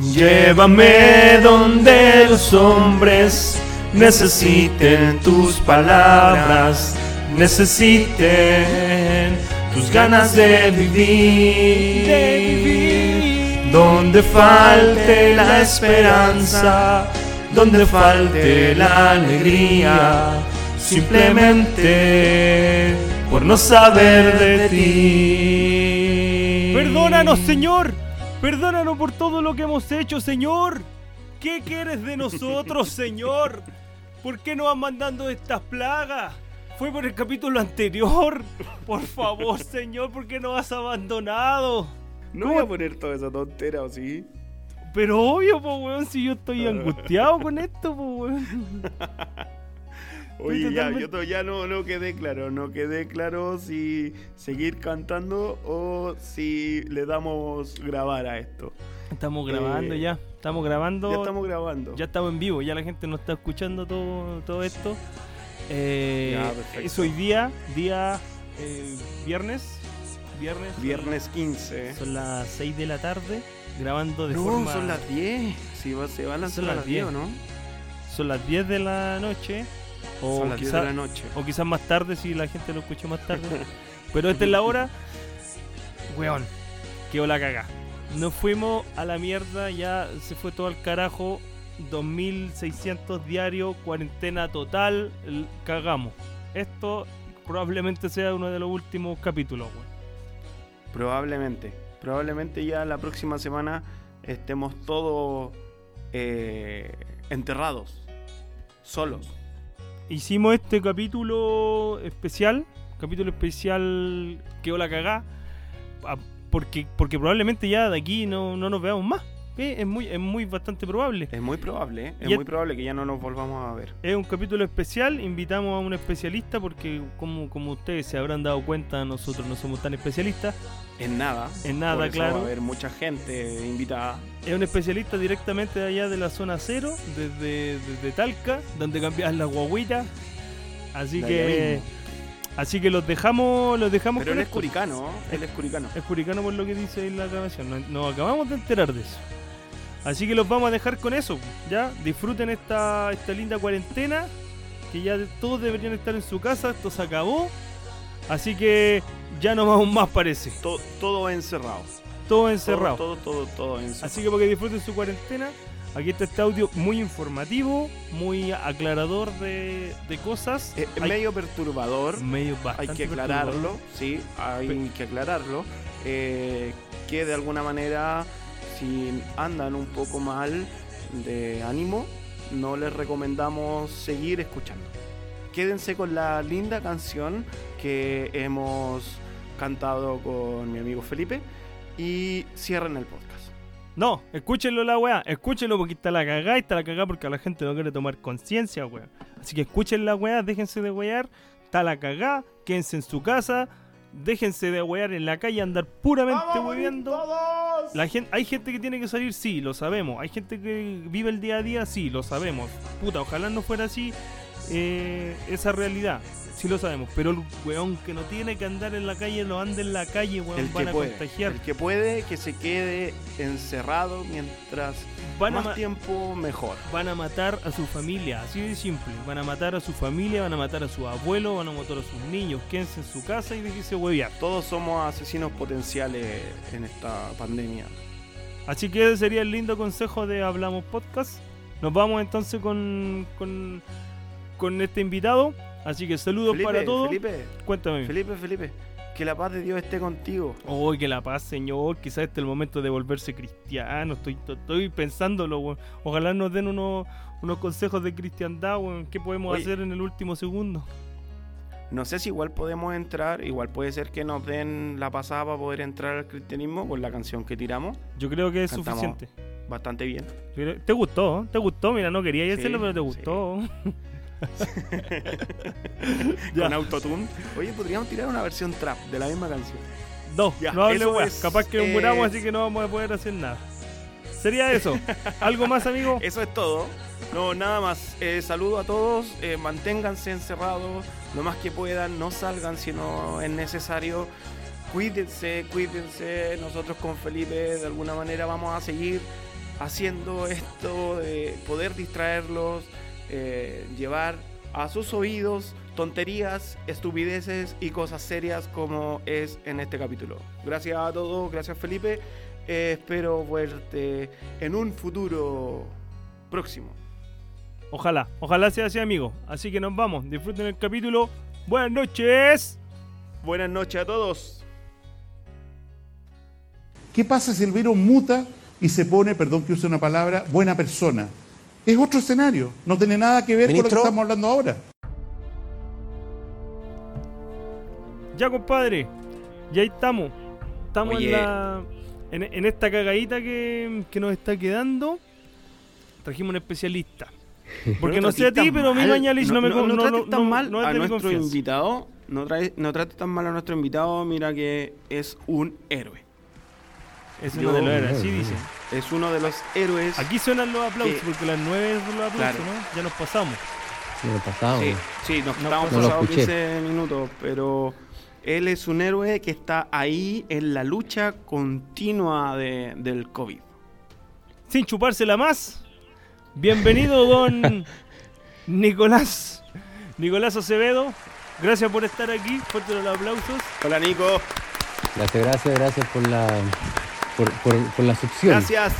Llévame donde los hombres necesiten tus palabras, necesiten tus ganas de vivir, donde falte la esperanza, donde falte la alegría, simplemente por no saber de ti. Perdónanos, Señor. Perdónanos por todo lo que hemos hecho, Señor. ¿Qué quieres de nosotros, Señor? ¿Por qué nos vas mandando estas plagas? Fue por el capítulo anterior. Por favor, Señor, ¿por qué nos has abandonado? No voy a poner toda esa tontera, ¿o sí? Pero obvio, po, weón, si yo estoy angustiado con esto, po, weón. Oye, ya, yo ya no, no quedé claro, no quedé claro si seguir cantando o si le damos grabar a esto. Estamos grabando Eh, ya. Estamos grabando. Ya estamos grabando. Ya estamos en vivo, ya la gente nos está escuchando todo, todo esto. Eh, Ya, perfecto. es hoy día, día eh, viernes. Viernes. Viernes 15. Son las 6 de la tarde, grabando de no, forma. son las 10. Si va, se van a Son a las las 10, ¿o 10. ¿no? son las 10 de la noche. O, son las 10 quizá- de la noche. o quizás más tarde si la gente lo escucha más tarde. Pero esta es la hora. Weón, quedó la caga. Nos fuimos a la mierda, ya se fue todo al carajo. 2600 diarios, cuarentena total, cagamos. Esto probablemente sea uno de los últimos capítulos, weón. Probablemente. Probablemente ya la próxima semana estemos todos eh, enterrados. Solos. Hicimos este capítulo especial, capítulo especial quedó la cagá, ah, porque, porque probablemente ya de aquí no, no nos veamos más. Es muy, es muy bastante probable. Es muy probable, ¿eh? Es Y muy probable que ya no nos volvamos a ver. Es un capítulo especial, invitamos a un especialista porque como, como ustedes se habrán dado cuenta, nosotros no somos tan especialistas. En nada. En nada, Por eso claro. Va a haber mucha gente invitada. Es un especialista directamente de allá de la zona cero, desde, desde Talca, donde cambias la guaguita. Así De que así que los dejamos, los dejamos Pero él es curicano. Él es curicano. Es curicano por lo que dice en la grabación. Nos, nos acabamos de enterar de eso. Así que los vamos a dejar con eso. Ya, disfruten esta, esta linda cuarentena. Que ya todos deberían estar en su casa. Esto se acabó. Así que ya no vamos más, parece. Todo, todo encerrado. Todo encerrado. Todo, todo, todo, todo encerrado. Así que para que disfruten su cuarentena. Aquí está este audio muy informativo, muy aclarador de, de cosas. es Hay- medio perturbador. medio Hay bastante que perturbador. aclararlo, sí, hay que aclararlo. eh, que de alguna manera, si andan un poco mal de ánimo, no les recomendamos seguir escuchando. Quédense con la linda canción que hemos cantado con mi amigo Felipe y cierren el podcast. No, escúchenlo la weá, escúchenlo porque está la cagada y está la cagada porque la gente no quiere tomar conciencia, weá. Así que escuchen la weá, déjense de wear, está la cagada, quédense en su casa, déjense de wear en la calle, andar puramente weando. La gente, hay gente que tiene que salir, sí, lo sabemos. Hay gente que vive el día a día, sí, lo sabemos. Puta, ojalá no fuera así eh, esa realidad. Sí lo sabemos, pero el weón que no tiene que andar en la calle, lo anda en la calle, weón, El van que a puede, contagiar. el que puede que se quede encerrado mientras Van más tiempo mejor. van a matar a su familia, así de simple. Van a matar a su familia, van a matar a su abuelo, van a matar a sus niños. Quédense en su casa y déjense huevear. Todos somos asesinos potenciales en esta pandemia. Así que ese sería el lindo consejo de Hablamos Podcast. Nos vamos entonces con, con, con este invitado. Así que saludos Felipe, para todos. Felipe, Cuéntame. Felipe, Felipe, que la paz de Dios esté contigo. Oh, que la paz, Señor. Quizás este es el momento de volverse cristiano. Estoy, estoy pensándolo, weón. Ojalá nos den unos, unos consejos de cristiandad, weón. ¿Qué podemos Oye. hacer en el último segundo? No sé si igual podemos entrar, igual puede ser que nos den la pasada para poder entrar al cristianismo con la canción que tiramos. Yo creo que es Cantamos. suficiente. Bastante bien. ¿Te gustó? ¿Te gustó? Mira, no quería Sí, decirlo, pero te gustó. Con autotune. Oye, podríamos tirar una versión trap de la misma canción. No, Ya, no hable weá. es, Capaz que nos eh, muramos, así que no vamos a poder hacer nada. Sería eso. ¿Algo más, amigo? Eso es todo. No, nada más. Eh, saludo a todos. eh, manténganse encerrados lo más que puedan. No salgan si no es necesario. Cuídense, cuídense. Nosotros con Felipe de alguna manera vamos a seguir haciendo esto de poder distraerlos, eh, llevar a sus oídos tonterías, estupideces y cosas serias como es en este capítulo. Gracias a todos, gracias Felipe. Eh, espero verte en un futuro próximo. Ojalá, ojalá sea así, amigo. Así que nos vamos. Disfruten el capítulo. Buenas noches. Buenas noches a todos. ¿Qué pasa si el virus muta y se pone, perdón que use una palabra, buena persona? Es otro escenario. No tiene nada que ver con lo que estamos hablando ahora. Ya, compadre. Ya estamos. Estamos Oye. en la. En, en esta cagadita que, que nos está quedando. Trajimos un especialista. Porque no, sé a ti, pero mi Mañalich no, me no, no no, no, tan no- mal no a nuestro confianza. invitado. No, trae, no trates tan mal a nuestro invitado. Mira que es un héroe. Es Yo- uno de los héroes, así dicen. Es uno de los héroes. Aquí suenan los aplausos, Que- porque las nueve son los aplausos, Claro. ¿no? Ya nos pasamos. Sí, me pasaba, Sí, nos No, estamos no lo pasados escuché. 15 minutos, pero él es un héroe que está ahí en la lucha continua de- del COVID. Sin chupársela más. Bienvenido, don Nicolás. Nicolás Acevedo. Gracias por estar aquí. Fuerte los aplausos. Hola Nico, Gracias, gracias, gracias por la por, por, por la succión. gracias.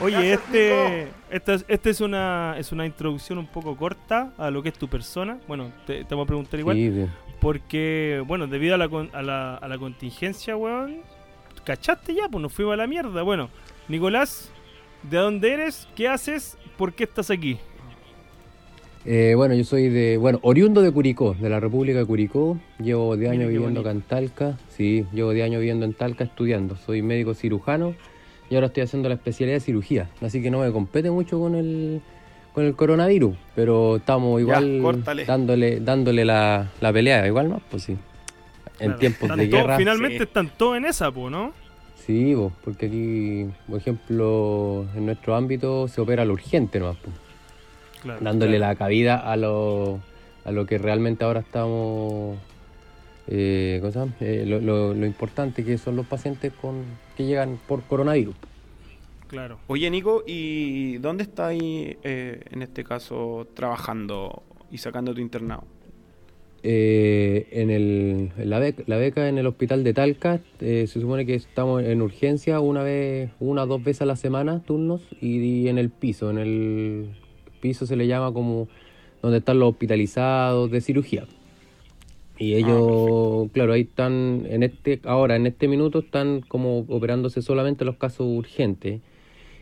Oye, Gracias, este, esta, es- esta es una es una introducción un poco corta a lo que es tu persona. Bueno, te, te voy a preguntar igual. Sí. Porque, bueno, debido a la, con- a la, a la contingencia, weón, ¿cachaste ya? Pues nos fuimos a la mierda. Bueno, Nicolás, ¿de dónde eres? ¿Qué haces? ¿Por qué estás aquí? Eh, bueno, yo soy de, bueno, oriundo de Curicó, de la República de Curicó. Llevo 10 Mira años viviendo acá en Talca. Sí, llevo 10 años viviendo en Talca estudiando. Soy médico cirujano y ahora estoy haciendo la especialidad de cirugía. Así que no me compete mucho con el, con el coronavirus, pero estamos igual dándole, dándole la, la pelea, igual más, pues sí. En Claro, tiempos de todos- guerra. Finalmente Sí. están todos en esa, po, ¿no? Sí, po, porque aquí, por ejemplo, en nuestro ámbito se opera lo urgente nomás, po, Claro. dándole la cabida a lo, a lo que realmente ahora estamos, eh, ¿cómo se llama? Eh, lo, lo- lo importante que son los pacientes con que llegan por coronavirus. Claro. Oye Nico, ¿y dónde estás ahí, eh, en este caso trabajando y sacando tu internado? Eh, en, el, en la, beca, la beca en el hospital de Talca eh, se supone que estamos en urgencia una vez, una o dos veces a la semana, turnos, y, en el piso. En el piso se le llama como donde están los hospitalizados de cirugía. Y ellos, claro, ahí están, en este, ahora en este minuto están como operándose solamente los casos urgentes.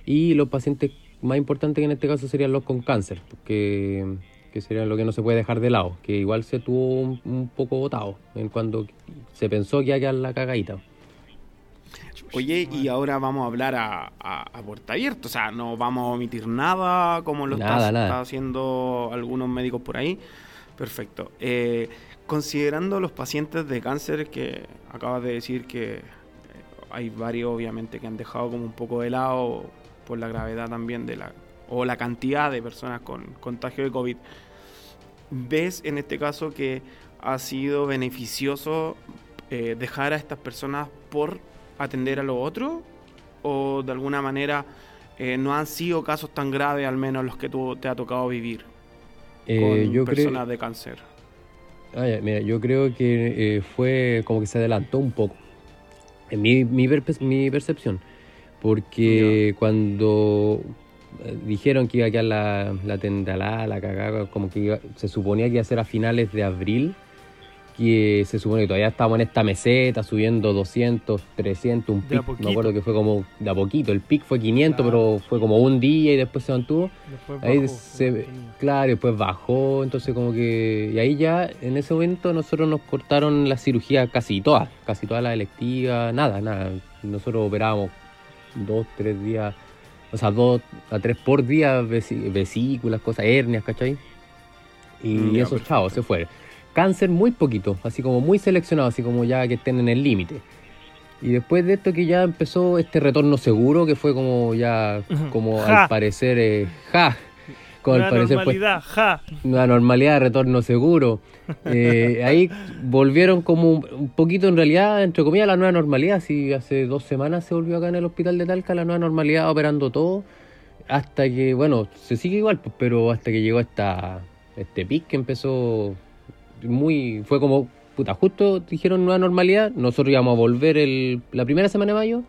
Y los pacientes más importantes que en este caso serían los con cáncer, porque que serían lo que no se puede dejar de lado, que igual se tuvo un, un poco votado en cuando se pensó que iba a quedar la cagadita. Oye, y ahora vamos a hablar a, a, a puerta abierta, o sea, no vamos a omitir nada como lo Nada, está, nada. está haciendo algunos médicos por ahí. Perfecto. Eh, considerando los pacientes de cáncer que acabas de decir que eh, hay varios obviamente que han dejado como un poco de lado por la gravedad también de la o la cantidad de personas con contagio de COVID. ¿Ves en este caso que ha sido beneficioso eh, dejar a estas personas por atender a lo otro? ¿O de alguna manera eh, no han sido casos tan graves, al menos los que tú te ha tocado vivir Eh, con yo personas creo, de cáncer? Ah, ya, mira, yo creo que eh, fue como que se adelantó un poco, en mi, mi, perpe- mi percepción, porque cuando eh, dijeron que iba a quedar la, la tendalada, la cagada, como que iba- se suponía que iba a ser a finales de abril, que se supone que todavía estábamos en esta meseta subiendo 200, 300, un pic, me acuerdo que fue como de a poquito, el pic fue 500, Claro. pero fue como un día y después se mantuvo. Después Ahí bajó, se. Claro, después bajó, entonces como que... Y ahí ya, en ese momento, nosotros nos cortaron la cirugía casi todas, casi todas las electivas, nada, nada. Nosotros operábamos dos, tres días, o sea, dos a tres por día, vesículas, cosas, hernias, ¿cachai? Y Mm, ya, eso, perfecto. chao, se fue. Cáncer muy poquito, así como muy seleccionado, así como ya que estén en el límite. Y después de esto que ya empezó este retorno seguro, que fue como ya, como Ja. al parecer, eh, ja, Con al parecer pues, normalidad, ja. la normalidad, retorno seguro. Eh, ahí volvieron como un un poquito, en realidad, entre comillas, la nueva normalidad. Sí, hace dos semanas se volvió acá en el hospital de Talca la nueva normalidad, operando todo. Hasta que, bueno, se sigue igual, pues, pero hasta que llegó esta, este pic que empezó muy. Fue como, puta, justo dijeron nueva normalidad. Nosotros íbamos a volver el, la primera semana de mayo.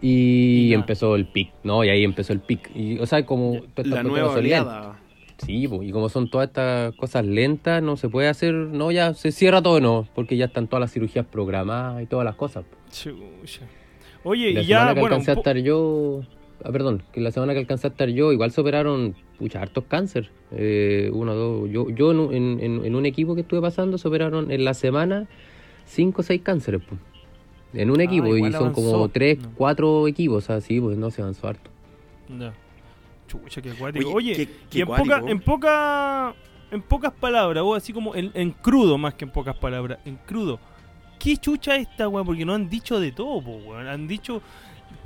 Y, empezó el pic, ¿no? Y ahí empezó el pic. Y, o sea, como. La nueva oleada. Sí, pues, y como son todas estas cosas lentas, no se puede hacer, no, ya se cierra todo, no, porque ya están todas las cirugías programadas y todas las cosas. Chucha. Oye, la y ya, que bueno, alcancé a estar yo, ah, perdón, que la semana que alcancé a estar yo, igual se operaron, pucha, hartos cáncer, eh, uno, dos, yo, yo en, un- en, un equipo que estuve pasando se operaron en la semana cinco o seis cánceres, pues, en un Ah, equipo, y son como tres, No. cuatro equipos, así, pues no se avanzó harto. Ya. Chucha, qué cuático. Oye, Oye, qué- qué y en, poca, en poca en pocas palabras, o así como en, en crudo más que en pocas palabras, en crudo. ¿Qué chucha es esta, weón? Porque no han dicho de todo, po, weón. Han dicho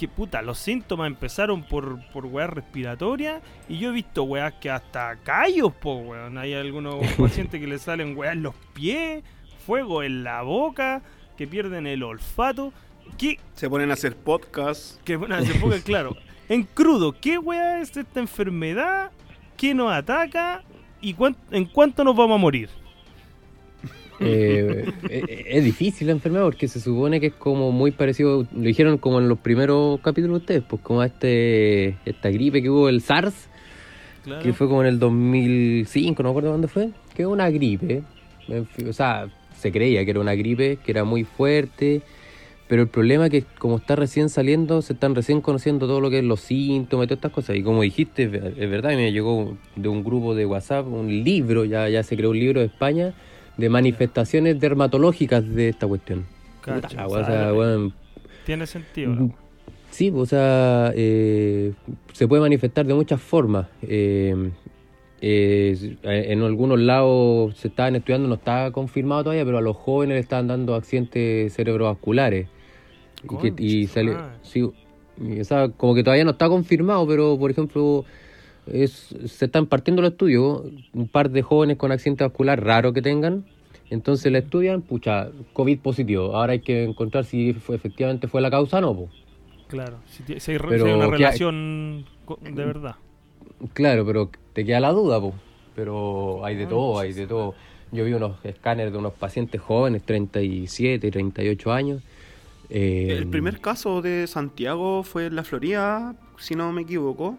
que puta, los síntomas empezaron por, por weas respiratorias y yo he visto weas que hasta callos, po, weón. Hay algunos pacientes que le salen weas en los pies, fuego en la boca, que pierden el olfato. ¿Qué, Se ponen a hacer podcast. que bueno, se ponga claro. En crudo, ¿qué weá es esta enfermedad? ¿Qué nos ataca? ¿Y cuán- en cuánto nos vamos a morir? Eh, eh, es difícil la enfermedad porque se supone que es como muy parecido, lo dijeron como en los primeros capítulos de ustedes, pues como a este, esta gripe que hubo, el SARS, Claro. que fue como en el 2005, no me acuerdo dónde fue, que una gripe, o sea, se creía que era una gripe, que era muy fuerte, pero el problema es que como está recién saliendo, se están recién conociendo todo lo que es los síntomas y todas estas cosas, y como dijiste, es es verdad, me llegó de un grupo de WhatsApp un libro, ya, ya se creó un libro de España, de manifestaciones dermatológicas de esta cuestión. Cacha, o sea, Tiene sentido. ¿no? Sí, o sea, eh, se puede manifestar de muchas formas. Eh, eh, en algunos lados se estaban estudiando, no está confirmado todavía, pero a los jóvenes le están dando accidentes cerebrovasculares. Y, que- y sale, sí, o sea, como que todavía no está confirmado, pero por ejemplo, es, se están partiendo los estudios, un par de jóvenes con accidente vascular raro que tengan, entonces le estudian, pucha, COVID positivo. Ahora hay que encontrar si fue, efectivamente fue la causa o no. po. Claro. Si, hay, si hay una hay- relación de verdad. Claro, pero te queda la duda, po. pero hay de Ah, todo, hay de todo. Yo vi unos escáneres de unos pacientes jóvenes, 37, 38 años. eh, El primer caso de Santiago fue en la Florida, si no me equivoco,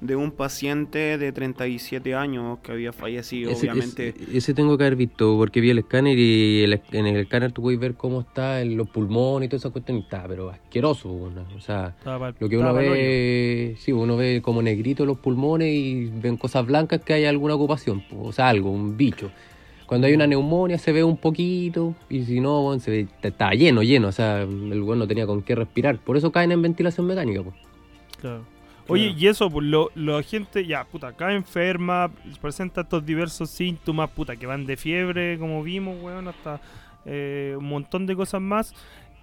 de un paciente de 37 años que había fallecido, ese, obviamente. ese- ese tengo que haber visto, porque vi el escáner y el- en el escáner tú puedes ver cómo está los pulmones y toda esa cuestión, y está, pero asqueroso. O sea, lo que uno ve, sí, uno ve como negrito los pulmones y ven cosas blancas que hay alguna ocupación, o sea, algo, un bicho. Cuando hay una neumonía se ve un poquito y si no, bueno, se ve, está lleno, lleno, o sea, el bueno no tenía con qué respirar. Por eso caen en ventilación mecánica. Pues. Claro. Oye, y eso, pues lo, la gente ya, puta, acá enferma, presenta estos diversos síntomas, puta, que van de fiebre, como vimos, weón, hasta eh, un montón de cosas más.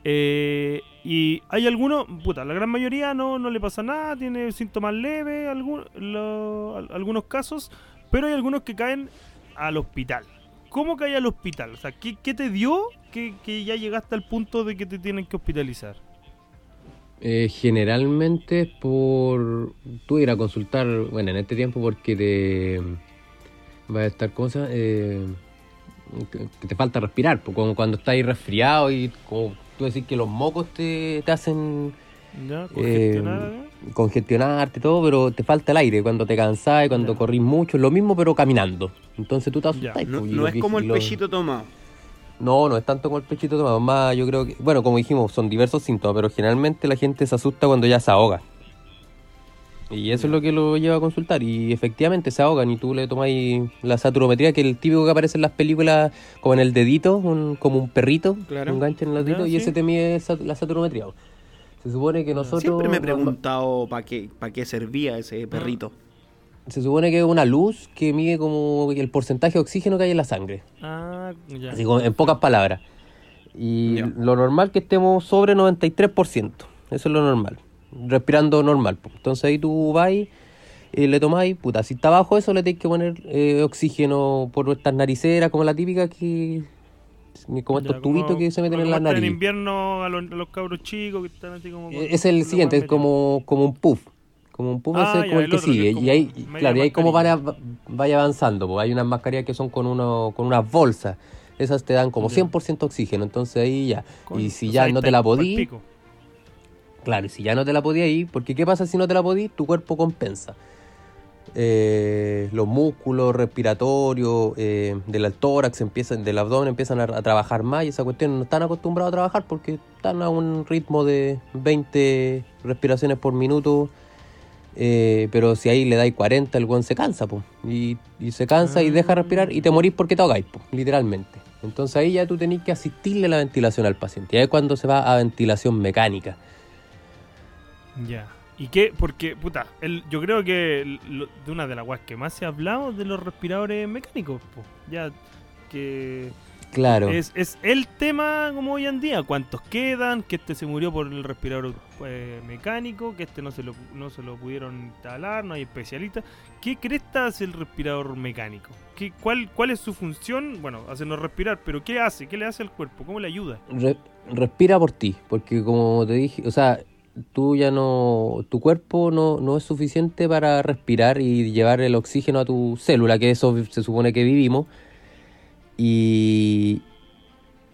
Eh, y hay algunos, puta, la gran mayoría no, no le pasa nada, tiene síntomas leves, algún- lo- al- algunos casos, pero hay algunos que caen al hospital. ¿Cómo cae al hospital? O sea, ¿qué, qué te dio que, que ya llegaste al punto de que te tienen que hospitalizar? Eh, generalmente es por tú ir a consultar, bueno, en este tiempo porque te va a estar cosa eh, que, te falta respirar, como cuando estás ahí resfriado y como tú decís que los mocos te, te hacen ¿Ya? eh, ¿Congestionada, eh? congestionarte todo, pero te falta el aire cuando te cansás y cuando Ya. corrís mucho, lo mismo pero caminando. Entonces tú te Ya. asustas. No, pues, y no es como el lo- pechito tomado. No, no es tanto como el pechito tomado, más yo creo que, bueno, como dijimos, son diversos síntomas, pero generalmente la gente se asusta cuando ya se ahoga. Y eso es lo que lo lleva a consultar, y efectivamente se ahogan y tú le tomáis la saturometría, que es el típico que aparece en las películas, como en el dedito, un- como un perrito, Claro. un gancho en el Ya, dedito, y sí. ese te mide la saturometría. Se supone que nosotros... Siempre me he preguntado para qué, para qué servía ese perrito. Se supone que es una luz que mide como el porcentaje de oxígeno que hay en la sangre. Ah, ya. Así como en pocas palabras. Y Ya. lo normal que estemos sobre 93%. Eso es lo normal. Respirando normal. Entonces ahí tú vas y eh, le tomáis, puta, si está bajo eso le tenéis que poner eh, oxígeno por nuestras nariceras, como la típica que... Como estos Ya, tubitos que se meten en la nariz. En invierno a los, a los cabros chicos que están así como. Eh, Es el siguiente, es como, como un puff. Como un puff Ah, ese es como el el que otro, sigue. y ahí, claro, y ahí como vaya, vaya avanzando, pues hay unas mascarillas que son con uno, con unas bolsas. Esas te dan como Ya. 100% oxígeno, entonces ahí ya. Y si o ya sea, no te la podí, claro, y si ya no te la podí ir, porque ¿qué pasa si no te la podí? Tu cuerpo compensa. Eh, los músculos respiratorios eh, del tórax empiezan, del abdomen empiezan a, a trabajar más y esa cuestión no están acostumbrados a trabajar porque están a un ritmo de 20 respiraciones por minuto. Eh, pero si ahí le dais 40, el guan se cansa, po, y, y se cansa y deja respirar y te morís porque te ahogáis, po, literalmente. Entonces ahí ya tú tenés que asistirle la ventilación al paciente. Y ahí es cuando se va a ventilación mecánica. Ya. ¿Y qué? Porque, puta, el, yo creo que lo- de una de las guas que más se ha hablado de los respiradores mecánicos, po. ya que Claro. es, es el tema como hoy en día, cuántos quedan, que este se murió por el respirador eh, mecánico, que este no se, lo, no se lo pudieron instalar, no hay especialistas. ¿Qué cresta hace el respirador mecánico? ¿Qué, cuál, ¿Cuál es su función? Bueno, hacernos respirar, pero ¿qué hace? ¿Qué le hace al cuerpo? ¿Cómo le ayuda? Re- respira por ti, porque como te dije, o sea, tú ya no, tu cuerpo no, no es suficiente para respirar y llevar el oxígeno a tu célula, que eso se supone que vivimos. Y,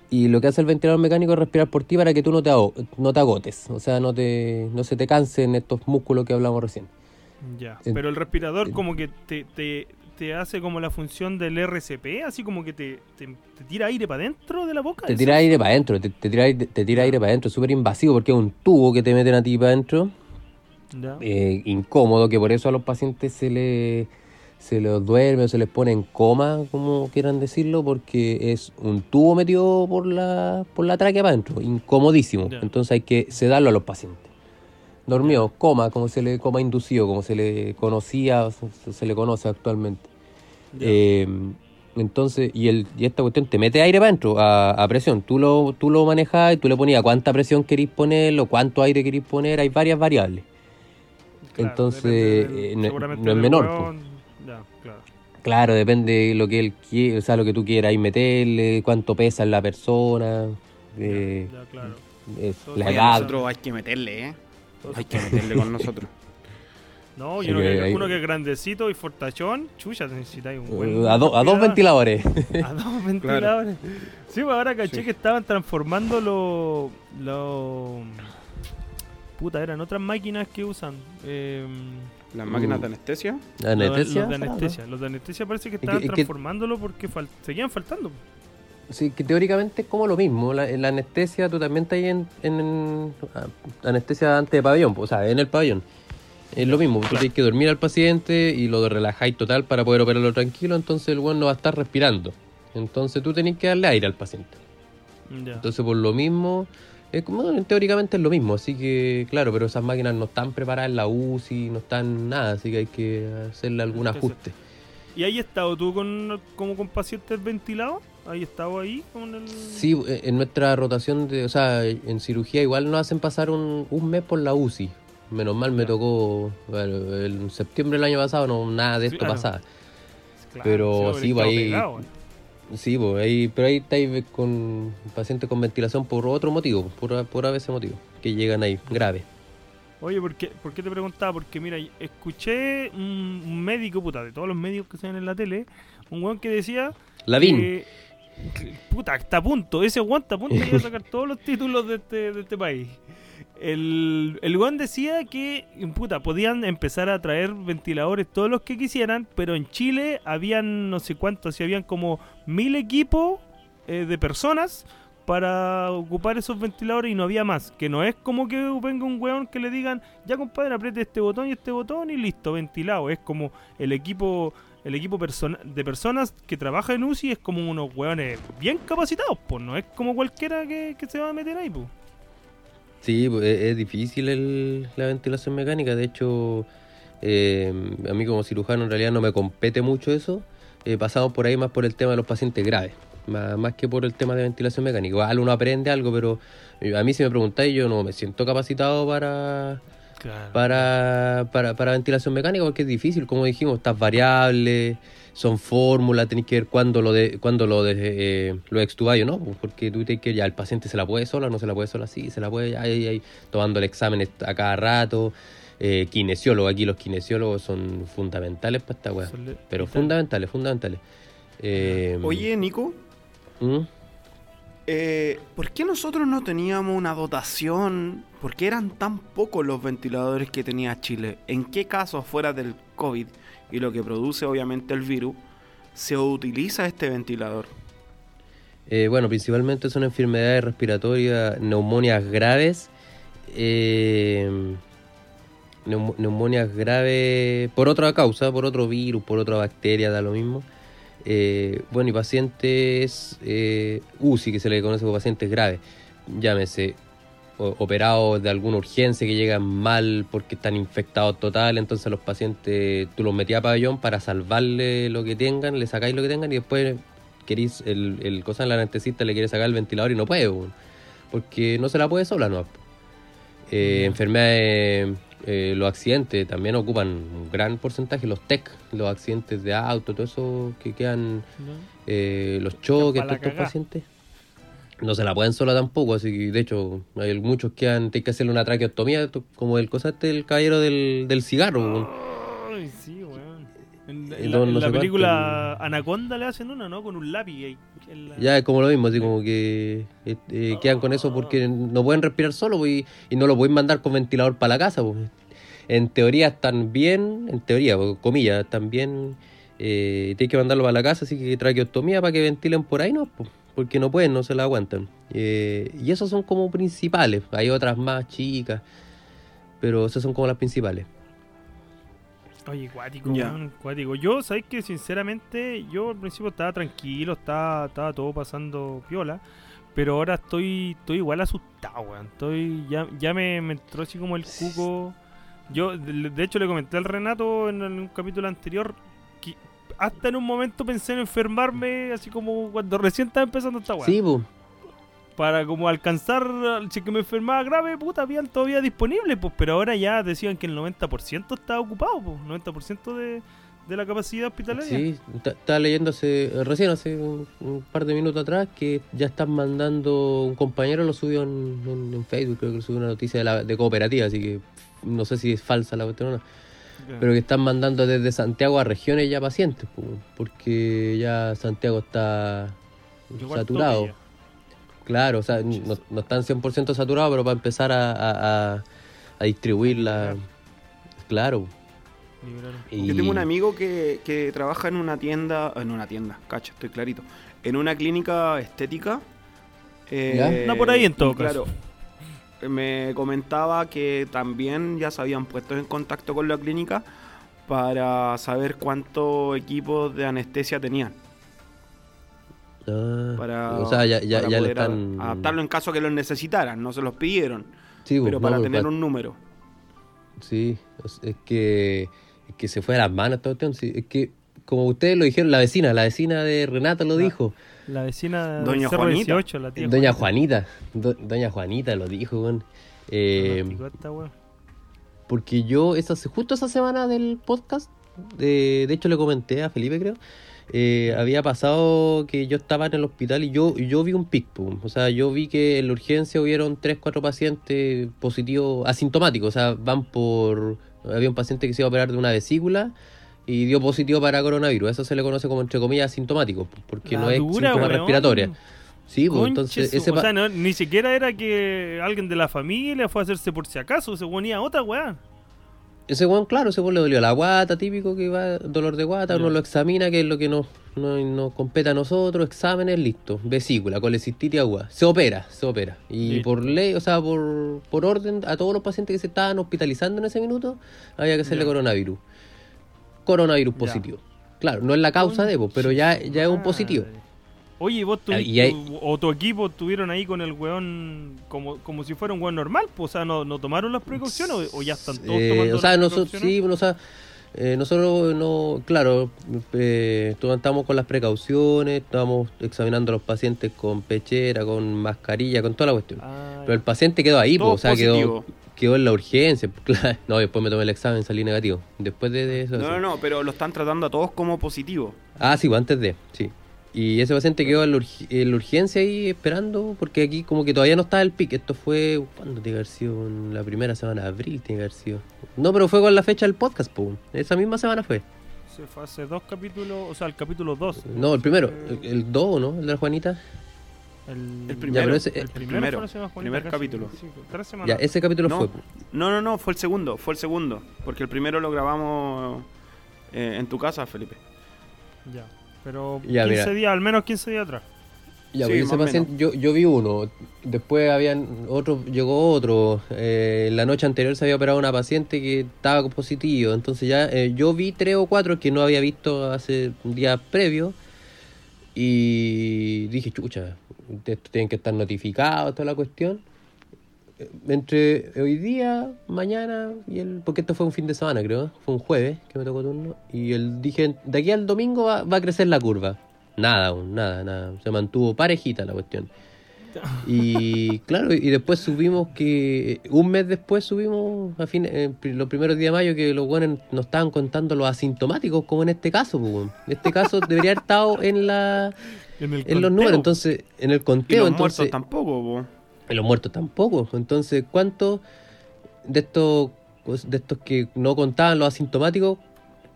y lo que hace el ventilador mecánico es respirar por ti para que tú no te, no te agotes, o sea, no, te, no se te cansen estos músculos que hablamos recién. Ya. Pero el respirador como que te, te, te hace como la función del RCP, así como que te, te, te tira aire para adentro de la boca. Te tira aire para adentro, te, tira, aire- te tira aire para adentro, es súper invasivo porque es un tubo que te meten a ti para adentro. Eh, incómodo, que por eso a los pacientes se le se les duerme o se les pone en coma, como quieran decirlo, porque es un tubo metido por la, por la tráquea para adentro, incomodísimo. Entonces hay que sedarlo a los pacientes. Dormido, coma, como se le coma inducido, como se le conocía, se, se le conoce actualmente. Eh, entonces, y, el, y esta cuestión te mete aire para adentro, a, a presión. Tú lo, tú lo manejas y tú le ponías cuánta presión querís ponerlo, cuánto aire querís poner, hay varias variables. Claro, entonces, eh, no- es menor, hueón. Ya, claro. Claro, depende de lo que él quiere, o sea, lo que tú quieras ahí meterle, cuánto pesa la persona, eh, Ya, claro. eh, la Oye, edad. nosotros hay que meterle, ¿eh? Hay que meterle con nosotros. No, y Sí, uno, que, uno que es grandecito y fortachón, chucha, necesitáis un buen. Eh, a, do- a dos ventiladores. A dos ventiladores. Sí, pues ahora caché Sí. que estaban transformando los. Los. Puta, eran otras máquinas que usan. Eh, Las máquinas de anestesia. ¿La los- anestesia? Los de anestesia. Los de anestesia parece que estaban es que- transformándolo porque fal- seguían faltando. Sí, que teóricamente es como lo mismo. La, en la anestesia tú también estás ahí en, en, en- ah, anestesia antes de pabellón, o sea, en el pabellón. Es lo mismo, tú Claro. tienes que dormir al paciente y lo relajáis total para poder operarlo tranquilo, entonces el buen no va a estar respirando. Entonces tú tenés que darle aire al paciente. Ya. Entonces por lo mismo, es como, teóricamente es lo mismo, así que claro, pero esas máquinas no están preparadas en la UCI, no están nada, así que hay que hacerle algún ajuste. ¿Y ahí estado tú con, como con pacientes ventilados? ¿Ahí estado ahí con el.? Sí, eh, en nuestra rotación, de, o sea, en cirugía igual nos hacen pasar un, un mes por la UCI. Menos mal me tocó, bueno, en septiembre del año pasado no nada de esto Claro. pasaba. Claro, pero sí, pues, ahí- pegado, eh. Sí, pues ahí, pero ahí estáis con pacientes con ventilación por otro motivo, por, por a veces motivo, que llegan ahí, grave. Oye, ¿por qué, por qué te preguntaba? Porque mira, escuché un, médico, puta, de todos los médicos que se ven en la tele, un weón que decía Lavín, que, puta, está a punto, ese weón está a punto de sacar todos los títulos de este, de este país. El, el decía que, puta, podían empezar a traer ventiladores todos los que quisieran, pero en Chile habían no sé cuántos, si habían como mil equipos eh, de personas para ocupar esos ventiladores y no había más. Que no es como que venga un weón que le digan, ya compadre, apriete este botón y este botón y listo, ventilado. Es como el equipo el equipo persona- de personas que trabaja en UCI es como unos weones bien capacitados, pues no es como cualquiera que se va a meter ahí, pues. Sí, pues, es, es difícil el- la ventilación mecánica, de hecho, eh, a mí como cirujano en realidad no me compete mucho eso, eh, pasamos por ahí más por el tema de los pacientes graves. Más, más que por el tema de ventilación mecánica. Igual uno aprende algo, pero a mí si me preguntáis, yo no me siento capacitado para, Claro. para, para, para ventilación mecánica porque es difícil, como dijimos, estas variables, son fórmulas, tenéis que ver cuándo lo de, cuándo lo de eh, lo extubáis o no, porque tú tienes que ya el paciente se la puede sola, no se la puede sola, sí, se la puede ahí, ahí, tomando el examen a cada rato, eh, kinesiólogo, aquí los kinesiólogos son fundamentales para esta weá, pero fundamentales, fundamentales. Eh, Oye, Nico, ¿Mm? eh, ¿por qué nosotros no teníamos una dotación? ¿Por qué eran tan pocos los ventiladores que tenía Chile? ¿En qué casos, fuera del COVID y lo que produce obviamente el virus, se utiliza este ventilador? Eh, bueno, principalmente son enfermedades respiratorias, neumonias graves. eh, graves por otra causa, por otro virus, por otra bacteria, da lo mismo. Eh, bueno, y pacientes eh, UCI, que se le conoce como pacientes graves, llámese operados de alguna urgencia que llegan mal porque están infectados total, entonces los pacientes tú los metías a pabellón para salvarle lo que tengan, le sacáis lo que tengan y después queréis el, el cosa el anestesista le quiere sacar el ventilador y no puede, porque no se la puede sola, no. Eh, enfermedades, eh, los accidentes también ocupan un gran porcentaje, los TEC, los accidentes de auto, todo eso que quedan, eh, los choques, todos estos pacientes. No se la pueden sola tampoco, así que de hecho hay muchos que han tienen que hacerle una traqueostomía, to- como el cosa este del caballero del, del cigarro. Ay, sí, weón. En, en la, no- en no la sé película Anaconda le hacen una, ¿no? Con un lápiz. la- Ya es como lo mismo, así como que eh, eh, quedan con eso porque no pueden respirar solo y, y no lo pueden mandar con ventilador para la casa. pues. En teoría están bien, en teoría, comillas, están bien, eh, tienes que mandarlo para la casa, así que traqueostomía para que ventilen por ahí, no, pues, porque no pueden, no se la aguantan. Eh, y esos son como principales, hay otras más chicas, pero esas son como las principales. Oye, cuático, weón, cuático. Yo, sabes que sinceramente, yo al principio estaba tranquilo, estaba, estaba todo pasando piola. Pero ahora estoy, estoy igual asustado, weón. Estoy, ya, ya me, me entró así como el cuco. Yo, de, de hecho, le comenté al Renato en, en un capítulo anterior hasta en un momento pensé en enfermarme, así como cuando recién estaba empezando esta weá. Sí, pues. Para como alcanzar, si que me enfermaba grave, puta, habían todavía disponible, pues, pero ahora ya decían que el 90% estaba ocupado, pues, 90% de, de la capacidad hospitalaria. Sí, ta- estaba leyendo hace, recién, hace un, un par de minutos atrás, que ya están mandando, un compañero lo subió en, en- en Facebook, creo que lo subió una noticia de, la, de cooperativa, así que no sé si es falsa la cuestión o no, Pero que están mandando desde Santiago a regiones ya pacientes, po, porque ya Santiago está saturado. Claro, o sea, no, no están 100% saturados, pero para empezar a, a, a- a distribuirla, claro. Y- Yo tengo un amigo que, que trabaja en una tienda, en una tienda, cacha, estoy clarito, en una clínica estética. eh, ¿Ya? Anda por ahí en todo y caso. Claro, me comentaba que también ya se habían puesto en contacto con la clínica para saber cuántos equipos de anestesia tenían. Ah, Para, o sea, ya, ya, para ya le poder a- están... adaptarlo en caso que lo necesitaran, no se los pidieron, Sí, pues, pero no, para pues, tener un número. Sí, es que, es que se fue a las manos sí, es que, como ustedes lo dijeron, la vecina, la vecina de Renata lo dijo. La vecina Doña Cerro Juanita. 18, la tía Doña Juanita, do- Doña Juanita lo dijo, weón. Eh, porque yo, esa, justo esa semana del podcast, de, de hecho le comenté a Felipe, creo, eh, había pasado que yo estaba en el hospital y yo, yo vi un pic, pum. o sea, yo vi que en la urgencia hubieron 3, 4 pacientes positivos asintomáticos, o sea, van por... Había un paciente que se iba a operar de una vesícula y dio positivo para coronavirus, eso se le conoce como entre comillas asintomático, porque La no es dura, síntoma weón. respiratoria. Sí, pues, entonces ese O sea, no- ni siquiera era que alguien de la familia fue a hacerse por si acaso, se ponía otra weá. Ese weón, claro, ese weón le dolió la guata, típico que va, dolor de guata, uno lo examina, que es lo que nos, nos, nos compete a nosotros, exámenes, listo, vesícula, colecistitis aguda, se opera, se opera. Y por ley, o sea, por, por orden, a todos los pacientes que se estaban hospitalizando en ese minuto, había que hacerle coronavirus. Coronavirus Ya. positivo. Claro, no es la causa de, pues, pero ya, ya es un positivo. Oye, ¿y vos Ah, tuviste, y hay- o tu equipo estuvieron ahí con el weón como, como si fuera un weón normal? Pues, o sea, ¿no, no tomaron las precauciones o, o ya están todos Eh, tomando o sea, las nosotros, precauciones? sí, o sea, eh, nosotros no, claro, eh, estamos con las precauciones, estamos examinando a los pacientes con pechera, con mascarilla, con toda la cuestión. Ah, Pero el paciente quedó ahí, po, Todo o sea, positivo. quedó en la urgencia. Claro, no, después me tomé el examen, salí negativo. Después de, de eso. No, no, no, pero lo están tratando a todos como positivo. Ah, sí, pues antes de, sí. Y ese paciente quedó en la, urg- en la urgencia ahí esperando, porque aquí como que todavía no estaba el pic. Esto fue, ¿cuándo tiene que haber sido? En la primera semana de abril tiene que haber sido. No, pero fue con la fecha del podcast, pues. Esa misma semana fue. Se fue hace dos capítulos, o sea, el capítulo 2. No, el primero, el 2, ¿no? El de la Juanita. El, El primero. pero ese- el el primero, primero, fue la semana Juanita, primer casi, capítulo. sí, tres semanas. Ya, ese capítulo No. fue. No, no, no, fue el segundo, fue el segundo. Porque el primero lo grabamos eh, en tu casa, Felipe. Ya, pero Ya, 15 mira. días, al menos 15 días atrás. Ya, Sí, pues, ese paciente, yo, yo vi uno, después habían otro, llegó otro, eh, la noche anterior se había operado una paciente que estaba positivo, entonces ya eh, yo vi tres o cuatro que no había visto hace un día previo y dije, chucha, esto tienen que estar notificados, toda la cuestión. Entre hoy día, mañana y el. Porque esto fue un fin de semana, creo. Fue un jueves que me tocó turno. Y el, dije, de aquí al domingo va, va a crecer la curva. Nada, aún, nada, nada. Se mantuvo parejita la cuestión. Y claro, y después subimos que. Un mes después subimos, a fin, eh, los primeros días de mayo, que los buenos nos estaban contando los asintomáticos, como en este caso, pues. En este caso debería haber estado en la En, el en los números, entonces, en el Y conteo, los entonces. muertos tampoco, po. Y los muertos tampoco. Entonces, ¿cuántos de estos de estos que no contaban los asintomáticos?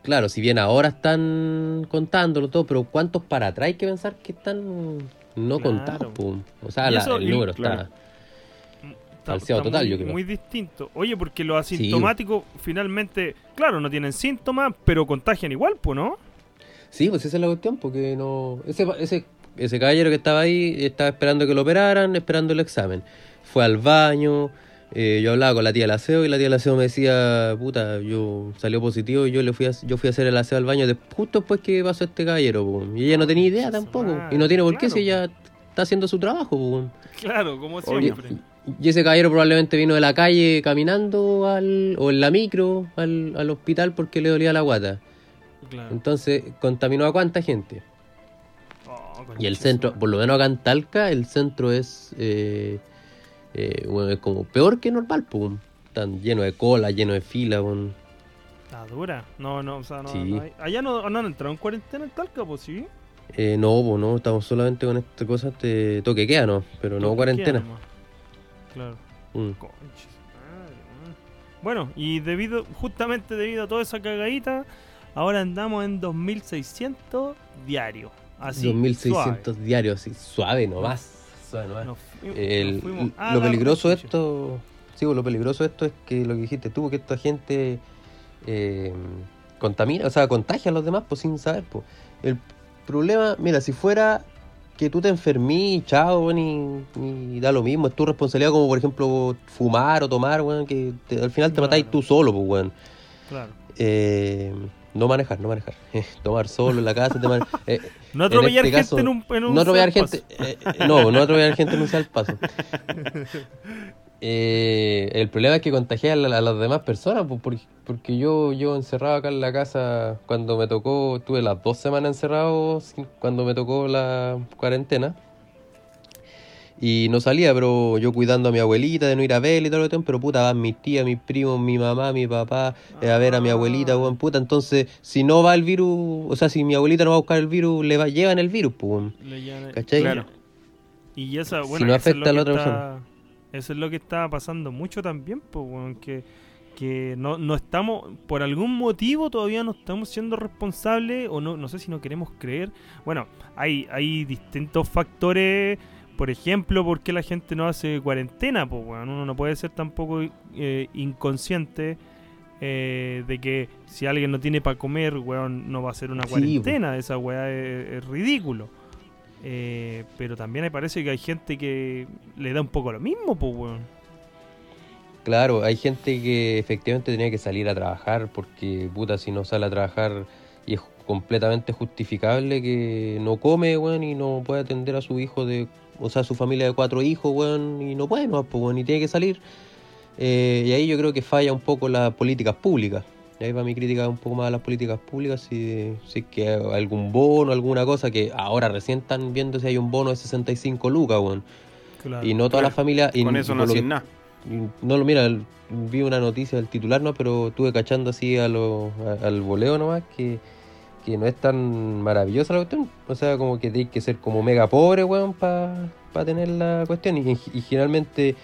Claro, si bien ahora están contándolo todo, pero ¿cuántos para atrás hay que pensar que están no Claro. contados? O sea, Y la- eso- el y- número claro. está. Está- está total, muy, yo creo. Muy distinto. Oye, porque los asintomáticos finalmente, claro, no tienen síntomas, pero contagian igual, pues, ¿no? Sí, pues esa es la cuestión, porque no. Ese, ese, ese caballero que estaba ahí estaba esperando que lo operaran, esperando el examen. Fue al baño, eh, yo hablaba con la tía del aseo y la tía del aseo me decía, puta, yo salió positivo y yo le fui a, yo fui a hacer el aseo al baño de- justo después que pasó este caballero, po. y ella no tenía idea tampoco, y no tiene por qué claro, si ella está haciendo su trabajo, po. Claro, como siempre. Y ese caballero probablemente vino de la calle caminando al, o en la micro al, al hospital porque le dolía la guata. Claro. Entonces, ¿contaminó a cuánta gente? Y el centro, por lo menos acá en Talca, el centro es, eh, eh, bueno, es como peor que normal, pues. Están lleno de cola, lleno de fila. Está dura. No, no, o sea, no. Sí. no hay- allá no, no han entrado en cuarentena en Talca, pues sí. Eh, no, pues no, estamos solamente con esta cosa de toque de queda, ¿no? Pero no Toque cuarentena. queda. Claro. Mm. Madre. Bueno, y debido, justamente debido a toda esa cagadita, ahora andamos en 2600 diarios. Así. 2600 diarios, así, suave nomás. Suave nomás. suave. Nos fu- El- nos fuimos a lo peligroso de esto, sí, pues, lo peligroso de esto es que lo que dijiste tú, que esta gente eh, contamina, o sea, contagia a los demás, pues sin saber, pues. El problema, mira, si fuera que tú te enfermí, chao, y, y da lo mismo, es tu responsabilidad como por ejemplo fumar o tomar, weón, que te- al final te Claro. matáis tú solo, pues, weón. Claro. Eh, no manejar, no manejar. Tomar solo en la casa, te man- eh, No atropellar este gente caso, en un, en un no atropellar gente. eh, eh, no, no atropellar gente en un salpazo. Eh, el problema es que contagié a, la- a las demás personas, porque, porque yo, yo encerrado acá en la casa, cuando me tocó, tuve las dos semanas encerrado cuando me tocó la cuarentena. Y no salía, pero yo cuidando a mi abuelita de no ir a verla y todo lo que pero puta, van mis tías, mis primos, mi mamá, mi papá, eh, a ver a mi abuelita, Ah. weón, puta. Entonces, si no va el virus, o sea, si mi abuelita no va a buscar el virus, le va, llevan el virus, pues, ¿Cachai? Claro. Y esa, Si bueno, no eso es afecta a la otra está- Eso es lo que está pasando mucho también, pues, weón, que, que no, no estamos, por algún motivo todavía no estamos siendo responsables, o no, no sé si no queremos creer. Bueno, hay, hay distintos factores, por ejemplo, por qué la gente no hace cuarentena, pues, weón. Uno no puede ser tampoco eh, inconsciente eh, de que si alguien no tiene para comer, weón, no va a hacer una Sí, cuarentena. Esa weá es, es ridículo. Eh, pero también me parece que hay gente que le da un poco lo mismo, pues, weón. Claro, hay gente que efectivamente tenía que salir a trabajar porque, puta, si no sale a trabajar y es completamente justificable que no come, weón, y no puede atender a su hijo de, o sea, su familia de cuatro hijos, weón, y no puede, no, pues, weón, y tiene que salir. Eh, y ahí yo creo que falla un poco las políticas públicas. Y ahí va mi crítica un poco más a las políticas públicas, si, si es que algún bono, alguna cosa, que ahora recién están viendo si hay un bono de 65 lucas, weón. Claro. Y no todas Claro, las familias... Con eso no hacen nada. no lo mira, vi una noticia del titular, no, pero estuve cachando así a lo, a- al voleo nomás que, que no es tan maravillosa la cuestión. O sea, como que tienes que ser como mega pobre, weón, para tener la cuestión. Y, y generalmente,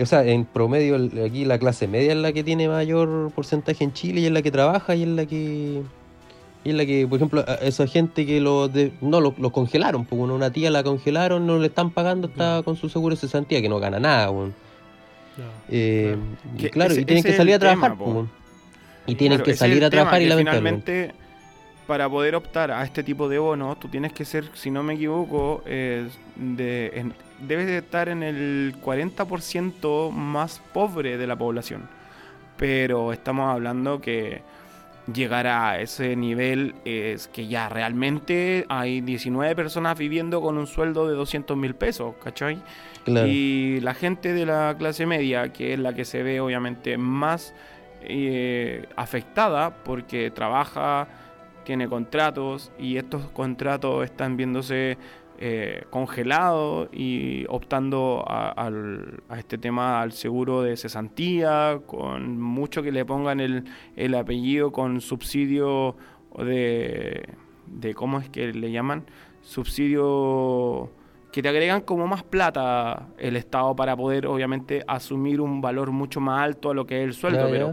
o sea, en promedio aquí la clase media es la que tiene mayor porcentaje en Chile y es la que trabaja y es la que... Y es la que, por ejemplo, a esa gente que lo de- no los lo congelaron, bueno, una tía la congelaron, no le están pagando, está con su seguro de cesantía, que no gana nada, weón. Eh, claro, ese- y tienen que salir a trabajar, pues. Y tienen que salir a trabajar y lamentablemente. Para poder optar a este tipo de bonos, tú tienes que ser, si no me equivoco, eh, de, en- debes de estar en el 40% más pobre de la población. Pero estamos hablando que llegar a ese nivel es que ya realmente hay 19 personas viviendo con un sueldo de 200 mil pesos, ¿cachai? Claro. Y la gente de la clase media, que es la que se ve obviamente más eh, afectada porque trabaja, tiene contratos y estos contratos están viéndose eh, congelados y optando a, al- a este tema al seguro de cesantía, con mucho que le pongan el, el apellido con subsidio de, de, ¿cómo es que le llaman? Subsidio que te agregan como más plata el Estado para poder obviamente asumir un valor mucho más alto a lo que es el sueldo, pero.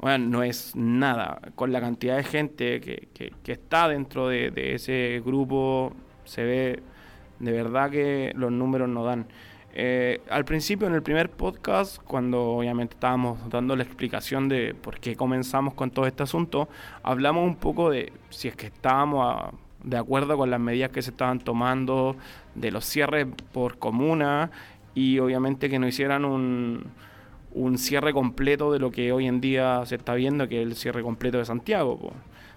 Bueno, no es nada. Con la cantidad de gente que, que- que está dentro de, ese grupo, se ve de verdad que los números no dan. Eh, al principio, en el primer podcast, cuando obviamente estábamos dando la explicación de por qué comenzamos con todo este asunto, hablamos un poco de si es que estábamos de acuerdo con las medidas que se estaban tomando, de los cierres por comuna y obviamente que no hicieran un, un cierre completo de lo que hoy en día se está viendo, que es el cierre completo de Santiago. po.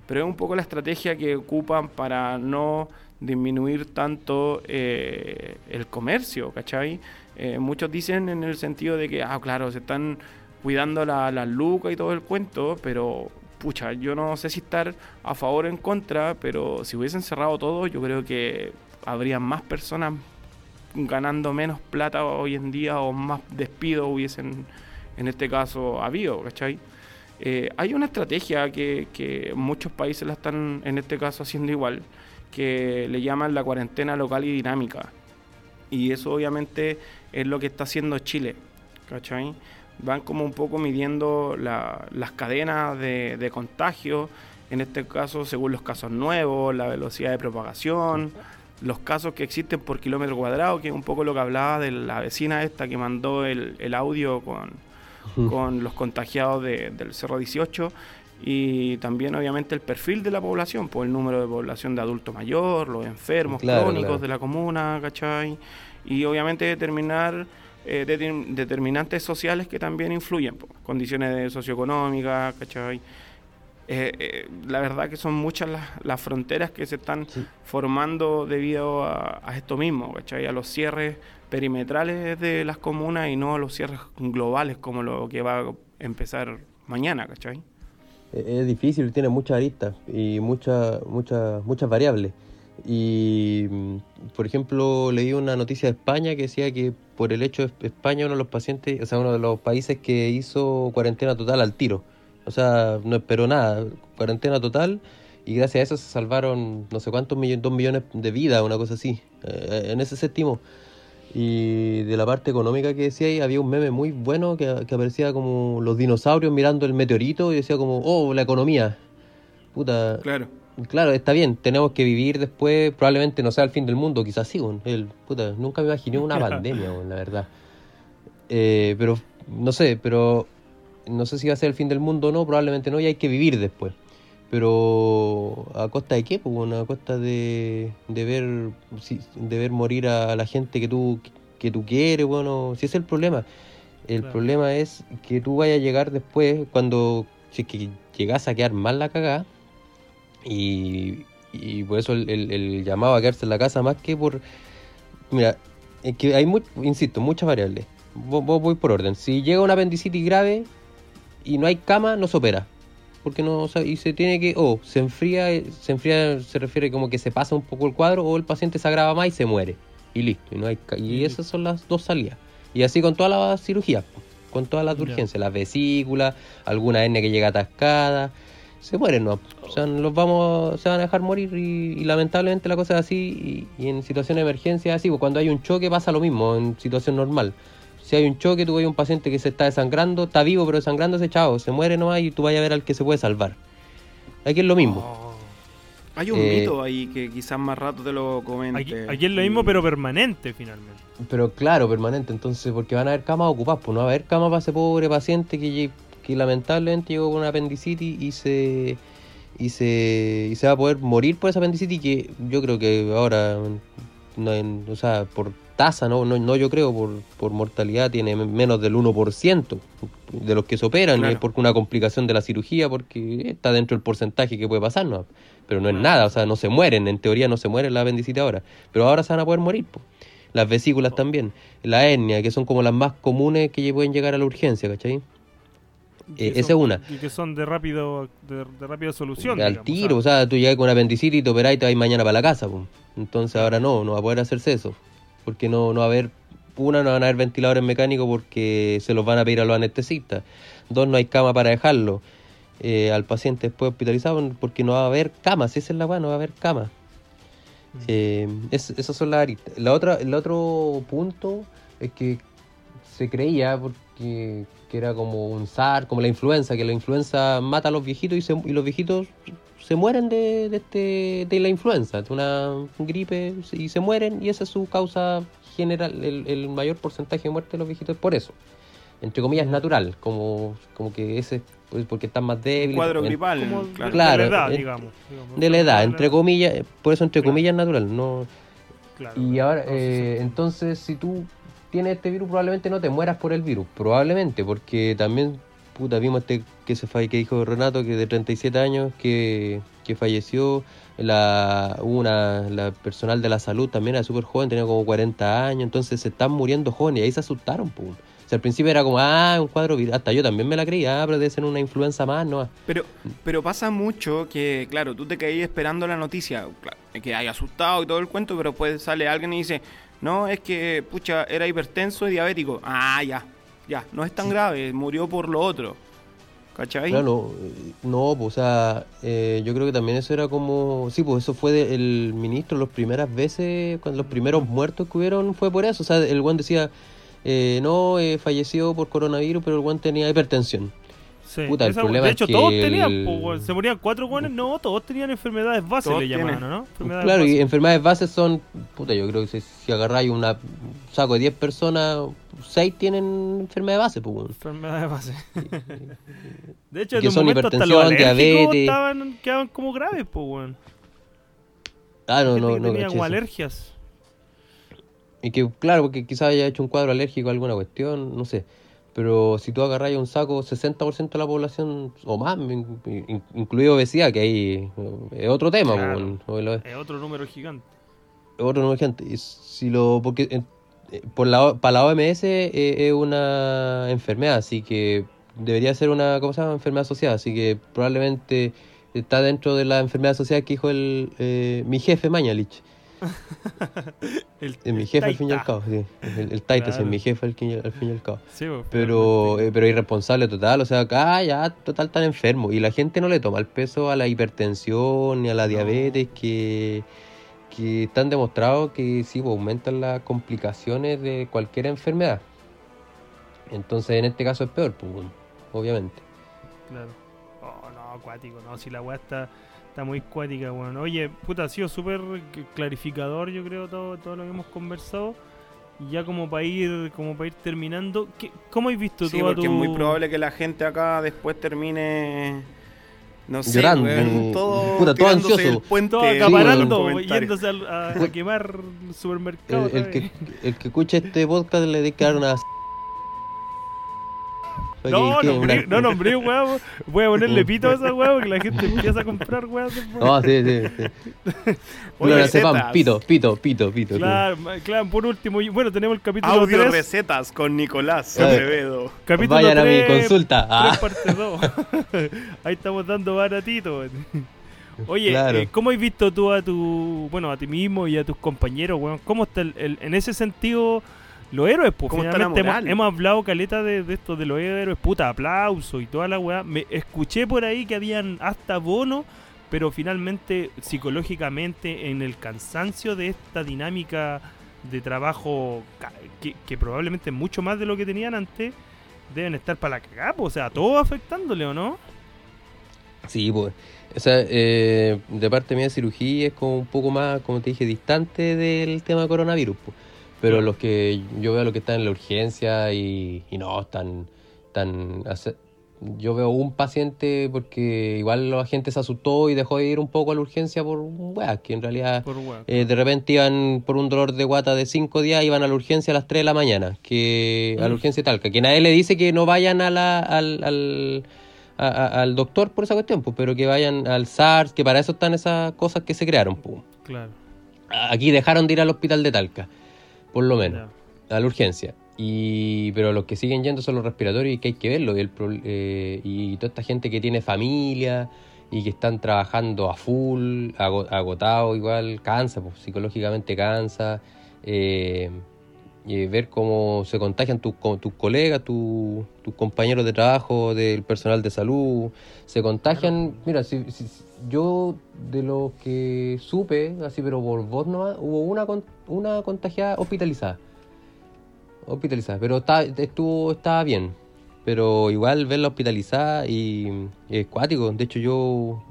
Pero es un poco la estrategia que ocupan para no disminuir tanto eh, el comercio, ¿cachai? Eh, muchos dicen en el sentido de que, ah, claro, se están cuidando la- las lucas y todo el cuento, pero pucha, yo no sé si estar a favor o en contra, pero si hubiesen cerrado todo, yo creo que habría más personas ganando menos plata hoy en día o más despidos hubiesen en este caso habido, ¿cachai? Eh, hay una estrategia que, que muchos países la están en este caso haciendo igual, que le llaman la cuarentena local y dinámica. Y eso obviamente es lo que está haciendo Chile, ¿cachai? Van como un poco midiendo la- las cadenas de, de contagio, en este caso según los casos nuevos, la velocidad de propagación, los casos que existen por kilómetro cuadrado, que es un poco lo que hablaba de la vecina esta que mandó el, el audio con, con los contagiados de- del Cerro 18 y también obviamente el perfil de la población, por el número de población de adulto mayor, los enfermos Claro, crónicos claro. de la comuna, ¿cachai? Y obviamente determinar eh, determin- determinantes sociales que también influyen, po, condiciones socioeconómicas, ¿cachai? Eh, eh, la verdad que son muchas las, las fronteras que se están Sí. formando debido a, a esto mismo, ¿cachai? A los cierres perimetrales de las comunas y no a los cierres globales como lo que va a empezar mañana, ¿cachai? Es es difícil, tiene muchas aristas y muchas muchas muchas variables. Y, mm, por ejemplo, leí una noticia de España que decía que por el hecho de España uno de los pacientes, o sea, uno de los países que hizo cuarentena total al tiro. O sea, no esperó nada, cuarentena total y gracias a eso se salvaron no sé cuántos millones, dos millones de vidas, una cosa así. Eh, en ese se estimó. Y de la parte económica que decía ahí, había un meme muy bueno que, que aparecía como los dinosaurios mirando el meteorito y decía como, oh, la economía. Puta, Claro. claro, está bien, tenemos que vivir después, probablemente no sea el fin del mundo, quizás sí, el, puta, nunca me imaginé una pandemia, weón, la verdad. Eh, pero, no sé, pero no sé si va a ser el fin del mundo o no, probablemente no, y hay que vivir después. Pero, ¿a costa de qué? Pues, bueno, a costa de, de ver de ver morir a la gente que tú, que tú quieres, bueno, si ese es el problema. El Claro. problema es que tú vayas a llegar después, cuando, si es que llegas a quedar mal la cagada, y, y por eso el, el- el llamado a quedarse en la casa más que por... Mira, es que hay, mu- insisto, muchas variables. Vo- vo- Voy por orden. Si llega una apendicitis grave y no hay cama, no se opera. Porque no, o sea, y se tiene que, o se enfría, se enfría, se refiere como que se pasa un poco el cuadro, o el paciente se agrava más y se muere. Y listo, y no hay y esas son las dos salidas. Y así con todas las cirugías. con todas las urgencias, las vesículas, alguna hernia que llega atascada, se mueren, ¿no? O sea, los vamos, se van a dejar morir y, y lamentablemente la cosa es así y, y en situaciones de emergencia es así, pues cuando hay un choque pasa lo mismo en situación normal. Si hay un choque, tú ves un paciente que se está desangrando, está vivo pero desangrándose, chao, se muere nomás y tú vayas a ver al que se puede salvar. Aquí es lo mismo. Oh. Hay un Eh, mito ahí que quizás más rato te lo comente. Aquí, aquí es lo mismo, pero permanente finalmente. Pero claro, permanente, entonces, porque van a haber camas ocupadas, pues no va a haber camas para ese pobre paciente que, que lamentablemente llegó con una apendicitis y se, y se y se va a poder morir por esa apendicitis que yo creo que ahora, no o sea, por tasa, no, no, no yo creo, por, por mortalidad tiene menos del 1% de los que se operan, y Claro. es porque una complicación de la cirugía, porque está dentro del porcentaje que puede pasar, ¿no? pero no es nada, o sea, no se mueren, en teoría no se mueren la apendicitis ahora, pero ahora se van a poder morir, po. las vesículas también, la hernia, que son como las más comunes que pueden llegar a la urgencia, ¿cachai? Eh, son- esa es una. Y que son de rápido de, de rápida solución. Al digamos, tiro, o sea, tú llegas con una apendicitis y te operás y te vas mañana para la casa, po. entonces ahora no, no va a poder hacerse eso, porque no, no va a haber, una, no van a haber ventiladores mecánicos porque se los van a pedir a los anestesistas, dos, no hay cama para dejarlo eh, al paciente después hospitalizado porque no va a haber camas, esa es la weá, no va a haber camas. Eh, es- esas son las aristas. La otra, el otro punto es que se creía porque que era como un SAR, como la influenza, que la influenza mata a los viejitos y, se- y los viejitos se mueren de, de, este, de la influenza, de una gripe y se mueren y esa es su causa general, el, el mayor porcentaje de muerte de los viejitos es por eso. Entre comillas natural, como, como que ese pues porque están más débiles. cuadro gripal, Como de- claro. Claro, de la edad, digamos, digamos. de la edad, entre comillas, por eso entre Claro. comillas natural, no Claro, y ahora, No, sí, eh, sí. entonces, si tú tienes este virus, probablemente no te mueras por el virus. Probablemente, porque también, puta, vimos este que se falle, que dijo Renato, que de 37 años, que, que falleció. La, una, la personal de la salud también era súper joven, tenía como 40 años. Entonces se están muriendo jóvenes y ahí se asustaron, pum. O sea, al principio era como, ah, un cuadro viral. Hasta yo también me la creía, ah, pero debe ser una influenza más, ¿no? Pero, pero pasa mucho que, claro, tú te caí esperando la noticia, que hay asustado y todo el cuento, pero después sale alguien y dice, no, es que, pucha, era hipertenso y diabético. Ah, ya, ya, no es tan grave, murió por lo otro. ¿Cachai? Claro, eh, no, pues, o sea, eh, yo creo que también eso era como, sí, pues eso fue de- el ministro las primeras veces, cuando los primeros muertos que hubieron fue por eso, o sea, el buen decía, eh, no, eh, falleció por coronavirus, pero el buen tenía hipertensión. Sí, puta, el esa- problema de es hecho, que todos el- tenían, po, weón. se morían cuatro guanes, no, todos tenían enfermedades bases, Todos le llamaban, tienen. ¿no? Enfermedades Claro, y bases. enfermedades bases son, puta, yo creo que si, si agarráis una, un saco de 10 personas, 6 tienen enfermedad base, pues. Enfermedades bases. de hecho, en Que un son momento hasta los diabetes. estaban, quedaban como graves, pues, weón. Ah, no, no, no, tenía caché como eso. alergias. Y que, claro, porque quizás haya hecho un cuadro alérgico a alguna cuestión, no sé. Pero si tú agarras un saco, 60% de la población o más, in- in- incluido obesidad, que ahí eh, es otro tema, Claro. pues, Es otro número gigante. otro número. Y si lo, porque eh, por la, para la OMS eh, es una enfermedad, así que debería ser una, ¿cómo se llama? Enfermedad asociada, así que probablemente está dentro de la enfermedad asociada que dijo el, eh, mi jefe Mañalich. El, Es mi jefe al fin y al cabo, sí. El, el Claro. es mi jefe al fin y al, fin y al cabo. Sí, pues, Pero, eh, pero irresponsable total, o sea, acá ya total tan enfermo. Y la gente no le toma el peso a la hipertensión ni a la No. diabetes que, que están demostrados que sí, pues, aumentan las complicaciones de cualquier enfermedad. Entonces en este caso es peor, pues, obviamente. Claro. Oh, no, acuático, no, si la weá está, está muy cuática, weón. Oye, puta, ha sido súper clarificador, yo creo, todo, todo lo que hemos conversado. Y ya como para ir, como para ir terminando, ¿qué, ¿cómo has visto Sí, tú a porque tu... es muy probable que la gente acá después termine. No sé, Llorando, weón, todo, puta, todo ansioso. puente. Todo acaparando, comentarios. yéndose al- a, a quemar el supermercado. El, el que, el que escuche este podcast le dedicaron una... No, que- que nombré, no nombré, weón. Voy a ponerle pito a esa weón porque la gente empieza a comprar weón. No, sí, sí, sí. Oye, No, no, sepan, recetas. pito, pito, pito, pito. Claro, claro, por último, y- bueno, tenemos el capítulo Audio 3. recetas con Nicolás. Acevedo. Capítulo Vayan a mi 3, consulta. Ah. parte 2. Ahí estamos dando baratito. weón. Oye, Claro. eh, ¿cómo has visto tú a tu, bueno, a ti mismo y a tus compañeros, weón? ¿Cómo está el, el- en ese sentido Los héroes, pues ¿Cómo está la finalmente hemos, hemos hablado caleta de, de esto de los héroes, puta, aplauso y toda la weá. Me escuché por ahí que habían hasta bonos, pero finalmente psicológicamente en el cansancio de esta dinámica de trabajo que, que probablemente es mucho más de lo que tenían antes, deben estar para la cagada, pues, o sea, todo afectándole, ¿o no? Sí, pues. O sea, eh, de parte mía, cirugía es como un poco más, como te dije, distante del tema coronavirus. pues. Pero los que yo veo los que están en la urgencia y, y no, están, hace- yo veo un paciente porque igual la gente se asustó y dejó de ir un poco a la urgencia por weas, que en realidad Por eh, de repente iban por un dolor de guata de cinco días, iban a la urgencia a las 3 de la mañana, que a la Mm. urgencia de Talca, que nadie le dice que no vayan a la, al, al, a- a- al doctor por esa cuestión, pues, pero que vayan al SARS, que para eso están esas cosas que se crearon. Pues. Claro. Aquí dejaron de ir al hospital de Talca, por lo menos, a la urgencia. Y, pero los que siguen yendo son los respiratorios y que hay que verlo. Y, el eh, y toda esta gente que tiene familia y que están trabajando a full, ago- agotado igual, cansa, pues, psicológicamente cansa. eh, y ver cómo se contagian tus tus colegas, tu- tus compañeros de trabajo, del personal de salud, se contagian. Mira, si, si- yo de los que supe, así pero por voz no, hubo una, con- una contagiada hospitalizada. Hospitalizada, pero está, estuvo, estaba bien. Pero igual verla hospitalizada y es cuático. De hecho, yo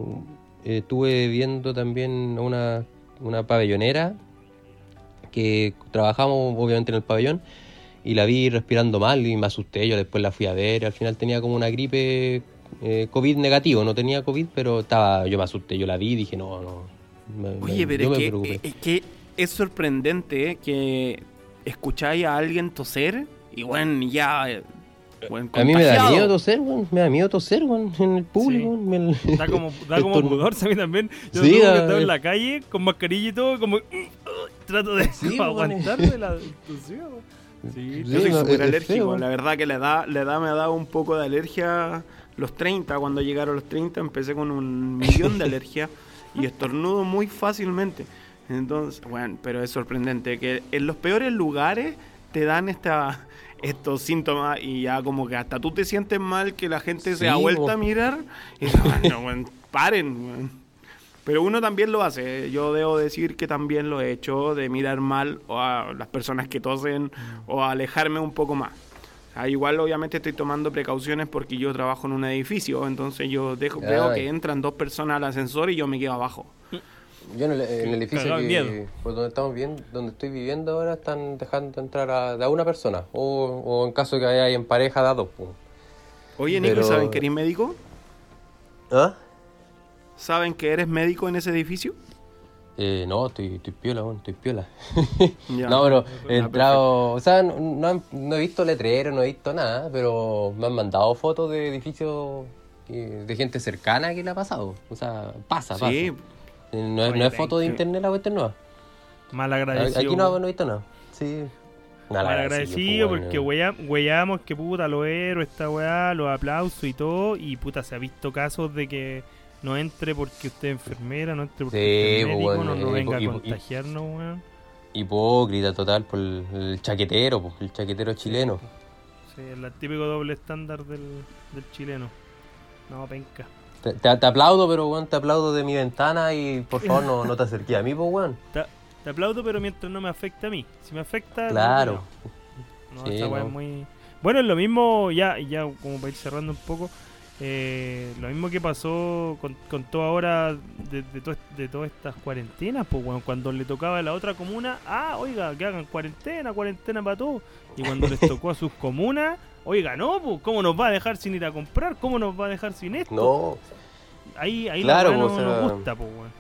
eh, estuve viendo también una, una pabellonera que trabajamos obviamente en el pabellón y la vi respirando mal y me asusté. Yo después la fui a ver. Al final tenía como una gripe eh, COVID negativo. No tenía COVID, pero estaba yo me asusté. Yo la vi y dije, no, no. me- Oye, pero yo es me que, es que es sorprendente que escucháis a alguien toser y bueno, ya. bueno, A mí me da miedo toser, weón. Me da miedo toser, weón, en el público. Sí. Da como, da como pudor, a mí también. Yo Sí, tuve que estar en la calle con mascarilla y todo, como trato de Sí, aguantarme la intuición. Sí, Sí, Yo soy súper alérgico. feo. La verdad que la edad, la edad me ha dado un poco de alergia. Los 30, cuando llegaron los 30, empecé con un millón de alergias y estornudo muy fácilmente. Entonces, bueno, pero es sorprendente que en los peores lugares te dan esta, estos síntomas y ya como que hasta tú te sientes mal que la gente se ha vuelto a mirar y no, bueno, paren. weón. Pero uno también lo hace. Yo debo decir que también lo he hecho de mirar mal o a las personas que tosen o alejarme un poco más. Ah, igual obviamente estoy tomando precauciones porque yo trabajo en un edificio, entonces yo dejo, veo que entran dos personas al ascensor y yo me quedo abajo. Yo en el, en el edificio que, miedo. pues, donde estamos viviendo, donde estoy viviendo ahora están dejando entrar a, a una persona o, o en caso que haya en pareja de a dos. pues. Oye, Nico, Pero- ¿saben que eres médico? ¿Ah? ¿Saben que eres médico en ese edificio? Eh, no, estoy, estoy piola, estoy piola. Ya. no, pero he Ya, entrado, o sea, no, no, no he visto letreros, no he visto nada, pero me han mandado fotos de edificios de gente cercana que le ha pasado. O sea, pasa, pasa. Sí, Eh, No es, no es foto de internet la cuestión nueva. Mal agradecido. Aquí no, no he visto nada. Sí. Mal agradecido, pues, porque weyamos que puta los héroes, esta weá, los aplausos y todo. Y puta, se ha visto casos de que no entre porque usted es enfermera, no entre porque Sí, usted es pues, médico, bueno, no, no venga a contagiarnos, weón. Hipócrita total por el, el chaquetero, pues, el chaquetero chileno. Sí, el típico doble estándar del, del chileno. No, penca. Te, te- te aplaudo, pero weón, te aplaudo de mi ventana y por favor no, no te acerques a mí, pues weón. Te, te aplaudo, pero mientras no me afecte a mí. Si me afecta, no, Claro. No, Sí, no. es muy. Bueno, es lo mismo, ya, ya como para ir cerrando un poco, eh, lo mismo que pasó con, con toda ahora de, de, to- de todas estas cuarentenas, pues bueno, cuando le tocaba a la otra comuna, ah, oiga, que hagan cuarentena, cuarentena para todos. Y cuando les tocó a sus comunas, oiga, no, pues, ¿cómo nos va a dejar sin ir a comprar? ¿Cómo nos va a dejar sin esto? No, Ahí, ahí Claro, la no, o sea- nos gusta, pues, weón.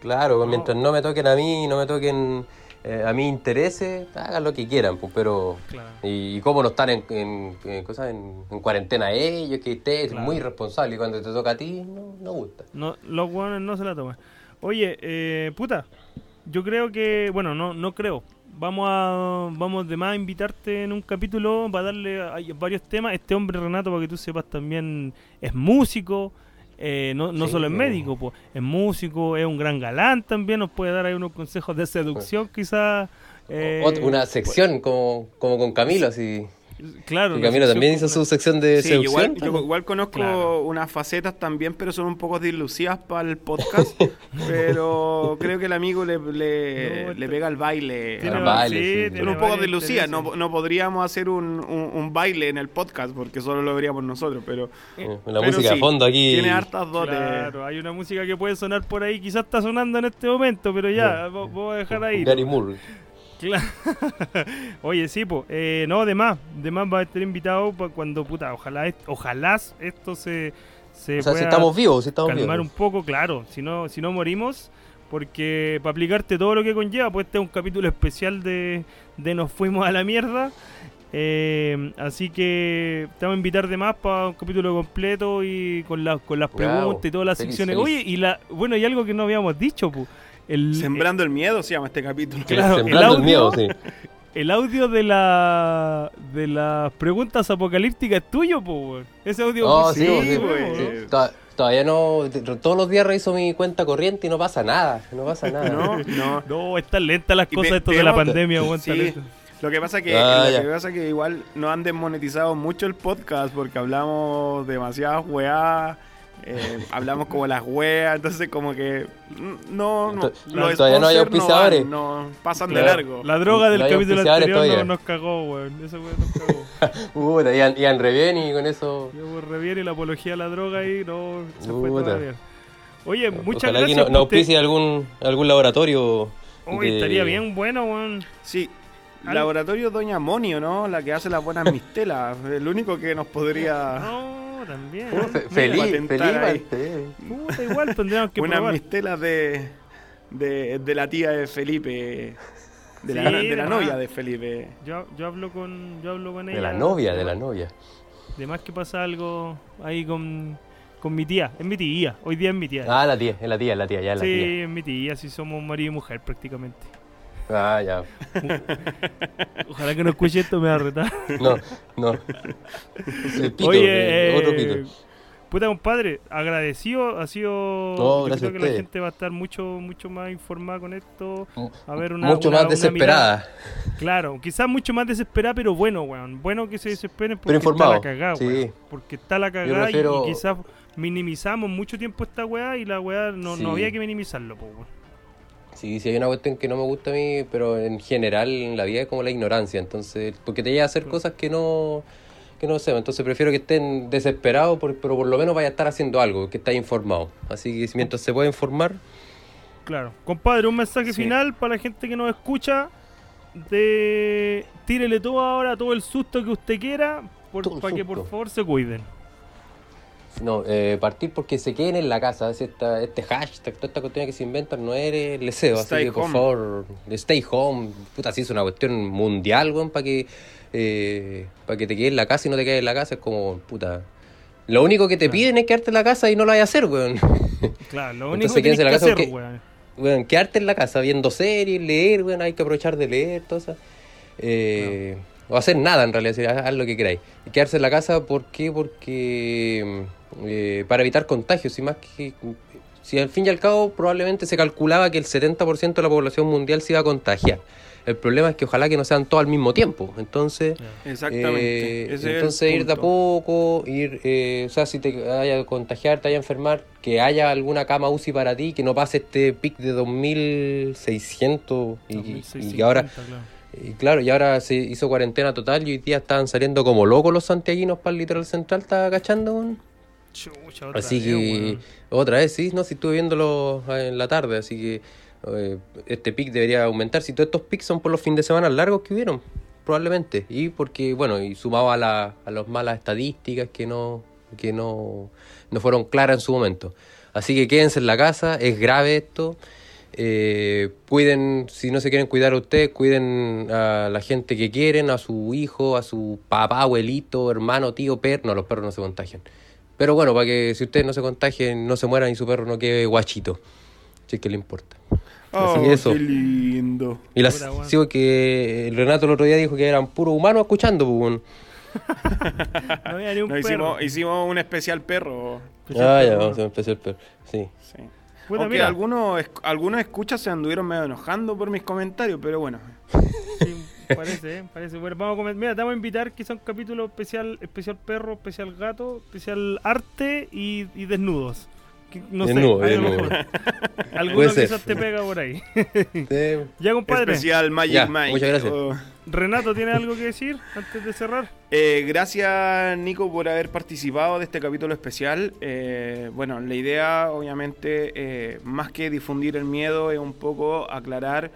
claro, No. mientras no me toquen a mí, no me toquen eh, a mi intereses, hagan lo que quieran, pues, pero... Claro. Y, y cómo no están en, en, en cosas en, en cuarentena ellos, que usted es Claro. muy responsable y cuando te toca a ti, no, no gusta. No, los hueones no se la toman. Oye, eh, puta, yo creo que, bueno, no, no creo. Vamos a, vamos de más a invitarte en un capítulo para darle a- varios temas. Este hombre, Renato, para que tú sepas, también es músico, eh, no, no Sí, solo es médico, pues, es músico, es un gran galán también, nos puede dar ahí unos consejos de seducción quizás Eh, Una sección como, como con Camilo, así. Claro. Y Camilo también hizo su sección de Sí, seducción. igual, yo igual conozco Claro. unas facetas también, pero son un poco dilucidas para el podcast. pero creo que el amigo le, le, No, le pega el baile. Tiene Al a- baile, sí. Son un poco dilucidas. No, no podríamos hacer un, un, un baile en el podcast porque solo lo veríamos nosotros. Pero Eh, La pero música sí, de fondo aquí. Tiene hartas dotes. Claro, hay una música que puede sonar por ahí, quizás está sonando en este momento, pero ya, vo- voy a dejar ahí. Gary Moore. Claro. Oye, sí, pues, eh, no, de más, de más va a estar invitado cuando, puta, ojalá, ojalá esto se, se O sea, si estamos vivos, si estamos calmar vivos. un poco, claro, si no, si no morimos, porque para aplicarte todo lo que conlleva, pues este es un capítulo especial de, de Nos Fuimos a la Mierda. Eh, así que te vamos a invitar de más para un capítulo completo y con, la- con las preguntas y todas las feliz, secciones. feliz. Oye, y la, bueno, y algo que no habíamos dicho, pues. El, Sembrando el miedo se llama este capítulo. Claro, Sembrando el el, audio- miedo, sí. El audio de la de las preguntas apocalípticas es tuyo, weón. Ese audio Oh, sí, sí, Todavía no. Todos los días reviso mi cuenta corriente y no pasa nada. No pasa nada. No, no. No, están lentas las cosas esto de la pandemia, weón. Sí. Lo que pasa que Ah, lo que pasa que igual no han desmonetizado mucho el podcast porque hablamos demasiadas weá, eh, hablamos como las weas, entonces como que mm, no, no To- los todavía no hay auspiciadores. van, no, pasan de largo. La droga del No capítulo anterior no- todavía. nos cagó, weón. Ese weón nos cagó. Puta, iban, iban re bien y con eso. Yo por reviene la apología a la droga ahí, no, se fue Puta. Oye, muchas Ojalá gracias. que no, no por te- auspicie algún, algún laboratorio. De- estaría bien bueno, weón. Sí. Laboratorio Doña Monio, ¿no? La que hace las buenas mistelas. El único que nos podría. No, también. Oh, fe- feliz, feliz. Puta, igual tendríamos que unas probar. mistelas de, de, de la tía de Felipe. De la, Sí, de la de novia más. de Felipe. Yo, yo hablo con yo hablo con ella. De la novia, de la novia. De más que pasa algo ahí con, con mi tía. Es mi tía. Hoy día es mi tía. Ah, la tía, es la tía, es la tía, ya es la sí, tía. es mi tía. Si somos marido y mujer prácticamente. Ah, ya. Ojalá que no escuche esto, me va a retar. No, no. Pito, Oye, eh, otro eh, pito. puta compadre, agradecido. Ha sido. yo gracias creo que la gente va a estar mucho mucho más informada con esto. A ver, una, Mucho una- más una desesperada. Claro, quizás mucho más desesperada, pero bueno, weón. Bueno que se desesperen porque Pero informado, está la cagada, sí. weón. Porque está la cagada y- quizás minimizamos mucho tiempo esta weá y la weá no, Sí. no había que minimizarlo, po, weón. Sí, sí hay una cuestión que no me gusta a mí, pero en general en la vida es como la ignorancia, entonces, porque te lleva a hacer cosas que no que no sé, entonces prefiero que estén desesperados, por- pero por lo menos vaya a estar haciendo algo, que esté informado. Así que si mientras se pueda informar, Claro. Compadre, un mensaje Sí. final para la gente que nos escucha. De tírele todo ahora, todo el susto que usted quiera, por- para que por favor se cuiden. No, eh, partir porque se queden en la casa, si esta, este hashtag, toda esta cuestión que se inventan no eres leseo, así que por home. favor, stay home, puta, si es una cuestión mundial, weón, para que, eh, para que te quedes en la casa y no te quedes en la casa, es como, puta... Lo único que te piden es quedarte en la casa y no lo vayas a hacer, weón. Claro, lo único Entonces que tienes que en la casa hacer, porque- weón. Weón, quedarte en la casa viendo series, leer, weón, hay que aprovechar de leer, todo eso. Eh, O hacer nada en realidad, si haz, lo que queráis. Y quedarse en la casa, ¿por qué? Porque eh, para evitar contagios, y más que... Si al fin y al cabo probablemente se calculaba que el 70% de la población mundial se iba a contagiar. El problema es que ojalá que no sean todos al mismo tiempo. Entonces, Exactamente. eh, Ese es el entonces ir de a poco, ir, eh, o sea, si te vaya a contagiar, te vaya a enfermar, que haya alguna cama UCI para ti, que no pase este pic de 2600 y, y- y 2650, que ahora, claro. Y claro, y ahora se hizo cuarentena total y hoy día estaban saliendo como locos los santiaguinos para el litoral central, estaba cachando? Chucha, otra Así vez, que, otra vez, sí, no, si estuve viéndolo eh, en la tarde, así que eh, este pic debería aumentar. Si todos estos pics son por los fines de semana largos que hubieron, probablemente. Y porque, bueno, y sumado a, la, a las malas estadísticas que no, que no, no fueron claras en su momento. Así que quédense en la casa, es grave esto. Eh, cuiden, si no se quieren cuidar a ustedes, cuiden a la gente que quieren, a su hijo, a su papá, abuelito, hermano, tío, perro. No, los perros no se contagian. Pero bueno, para que si ustedes no se contagien, no se mueran y su perro no quede guachito. Si es que le importa. Así Oh, que eso. qué lindo. Y las, weón. sí, porque el Renato el otro día dijo que eran puros humanos escuchando, pues. No había ni un No, perro. hicimos, hicimos un especial perro. Ah, ya, vamos a empezar el perro. Sí. Sí. Aunque mira. algunos, esc- algunos escuchas se anduvieron medio enojando por mis comentarios, pero bueno. Sí, parece, ¿eh? parece. Bueno, vamos a comer. Mira, te vamos a invitar quizá un capítulo especial, especial perro, especial gato, especial arte y, y desnudos. No Desnudo, sé, a lo desnudo. mejor. Alguno Puede ser. quizás te pega por ahí. Ya, compadre. Especial Magic Ya, Mike. muchas gracias. Oh. Renato, ¿tiene algo que decir antes de cerrar? Eh, gracias Nico por haber participado de este capítulo especial. Eh, bueno, la idea obviamente eh, más que difundir el miedo es un poco aclarar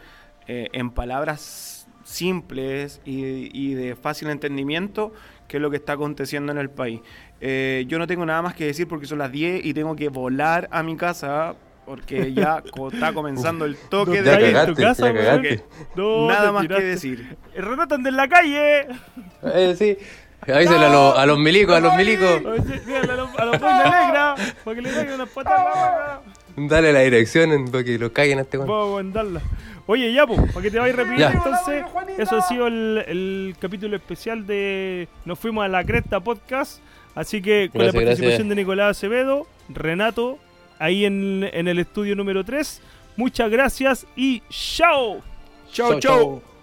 eh, en palabras simples y, y de fácil entendimiento qué es lo que está aconteciendo en el país. Eh, yo no tengo nada más que decir porque son las 10 y tengo que volar a mi casa porque ya co- está comenzando el toque de ahí en tu casa. No, Nada más que decir. El Renato anda en la calle. Eh, sí. Avísale a, los, a los milicos, a los milicos. A díganle los, a los negras para que le caigan unas patadas. Dale la dirección en- para que lo caigan a este weón. Vamos a mandarla. Oye, ya, pues, para que te vayas. Ya. Entonces, eso ha sido el, el capítulo especial de Nos fuimos a la Cresta Podcast. Así que con la participación gracias. de Nicolás Acevedo, Renato, ahí en, en el estudio número 3. Muchas gracias y chao. Chau. chau.